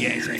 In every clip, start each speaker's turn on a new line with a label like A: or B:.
A: yeah, exactly.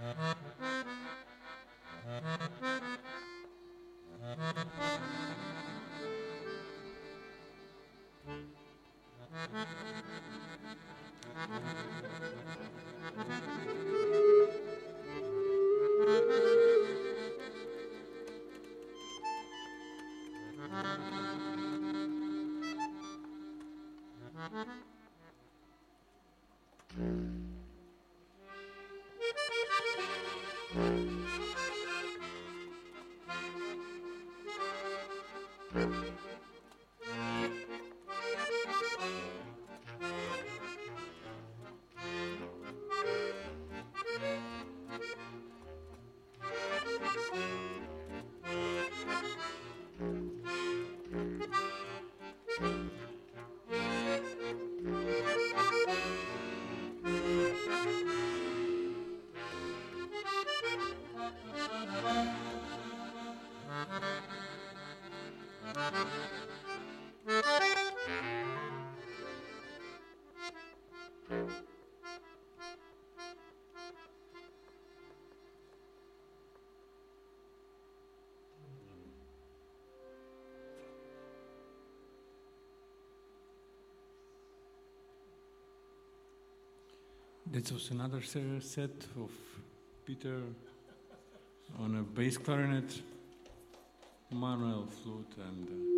A: Uh-huh. That was another set of Peter on a bass clarinet, Manuel flute, and. Uh,